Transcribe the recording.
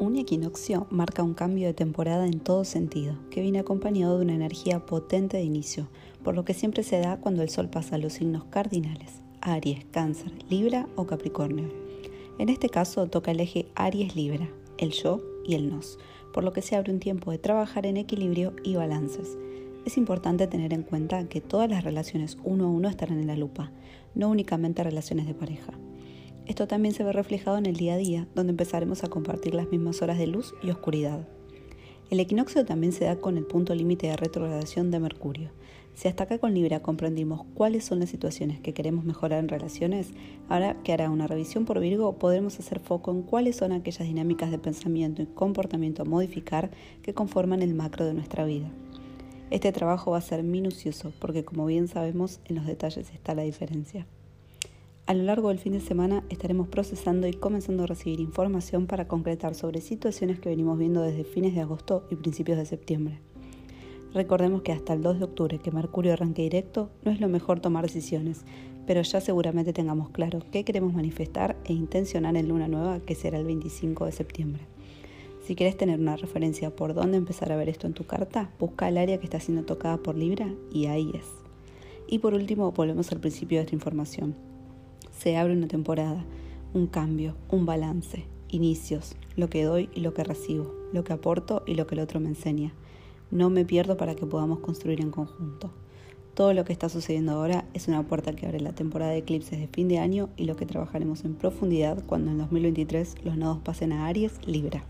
Un equinoccio marca un cambio de temporada en todo sentido, que viene acompañado de una energía potente de inicio, por lo que siempre se da cuando el Sol pasa a los signos cardinales, Aries, Cáncer, Libra o Capricornio. En este caso toca el eje Aries-Libra, el yo y el nos, por lo que se abre un tiempo de trabajar en equilibrio y balances. Es importante tener en cuenta que todas las relaciones uno a uno estarán en la lupa, no únicamente relaciones de pareja. Esto también se ve reflejado en el día a día, donde empezaremos a compartir las mismas horas de luz y oscuridad. El equinoccio también se da con el punto límite de retrogradación de Mercurio. Si hasta acá con Libra comprendimos cuáles son las situaciones que queremos mejorar en relaciones, ahora que hará una revisión por Virgo podremos hacer foco en cuáles son aquellas dinámicas de pensamiento y comportamiento a modificar que conforman el macro de nuestra vida. Este trabajo va a ser minucioso porque como bien sabemos en los detalles está la diferencia. A lo largo del fin de semana estaremos procesando y comenzando a recibir información para concretar sobre situaciones que venimos viendo desde fines de agosto y principios de septiembre. Recordemos que hasta el 2 de octubre que Mercurio arranque directo no es lo mejor tomar decisiones, pero ya seguramente tengamos claro qué queremos manifestar e intencionar en luna nueva que será el 25 de septiembre. Si quieres tener una referencia por dónde empezar a ver esto en tu carta, busca el área que está siendo tocada por Libra y ahí es. Y por último, volvemos al principio de esta información se abre una temporada, un cambio, un balance, inicios, lo que doy y lo que recibo, lo que aporto y lo que el otro me enseña. No me pierdo para que podamos construir en conjunto. Todo lo que está sucediendo ahora es una puerta que abre la temporada de eclipses de fin de año y lo que trabajaremos en profundidad cuando en 2023 los nodos pasen a Aries Libra.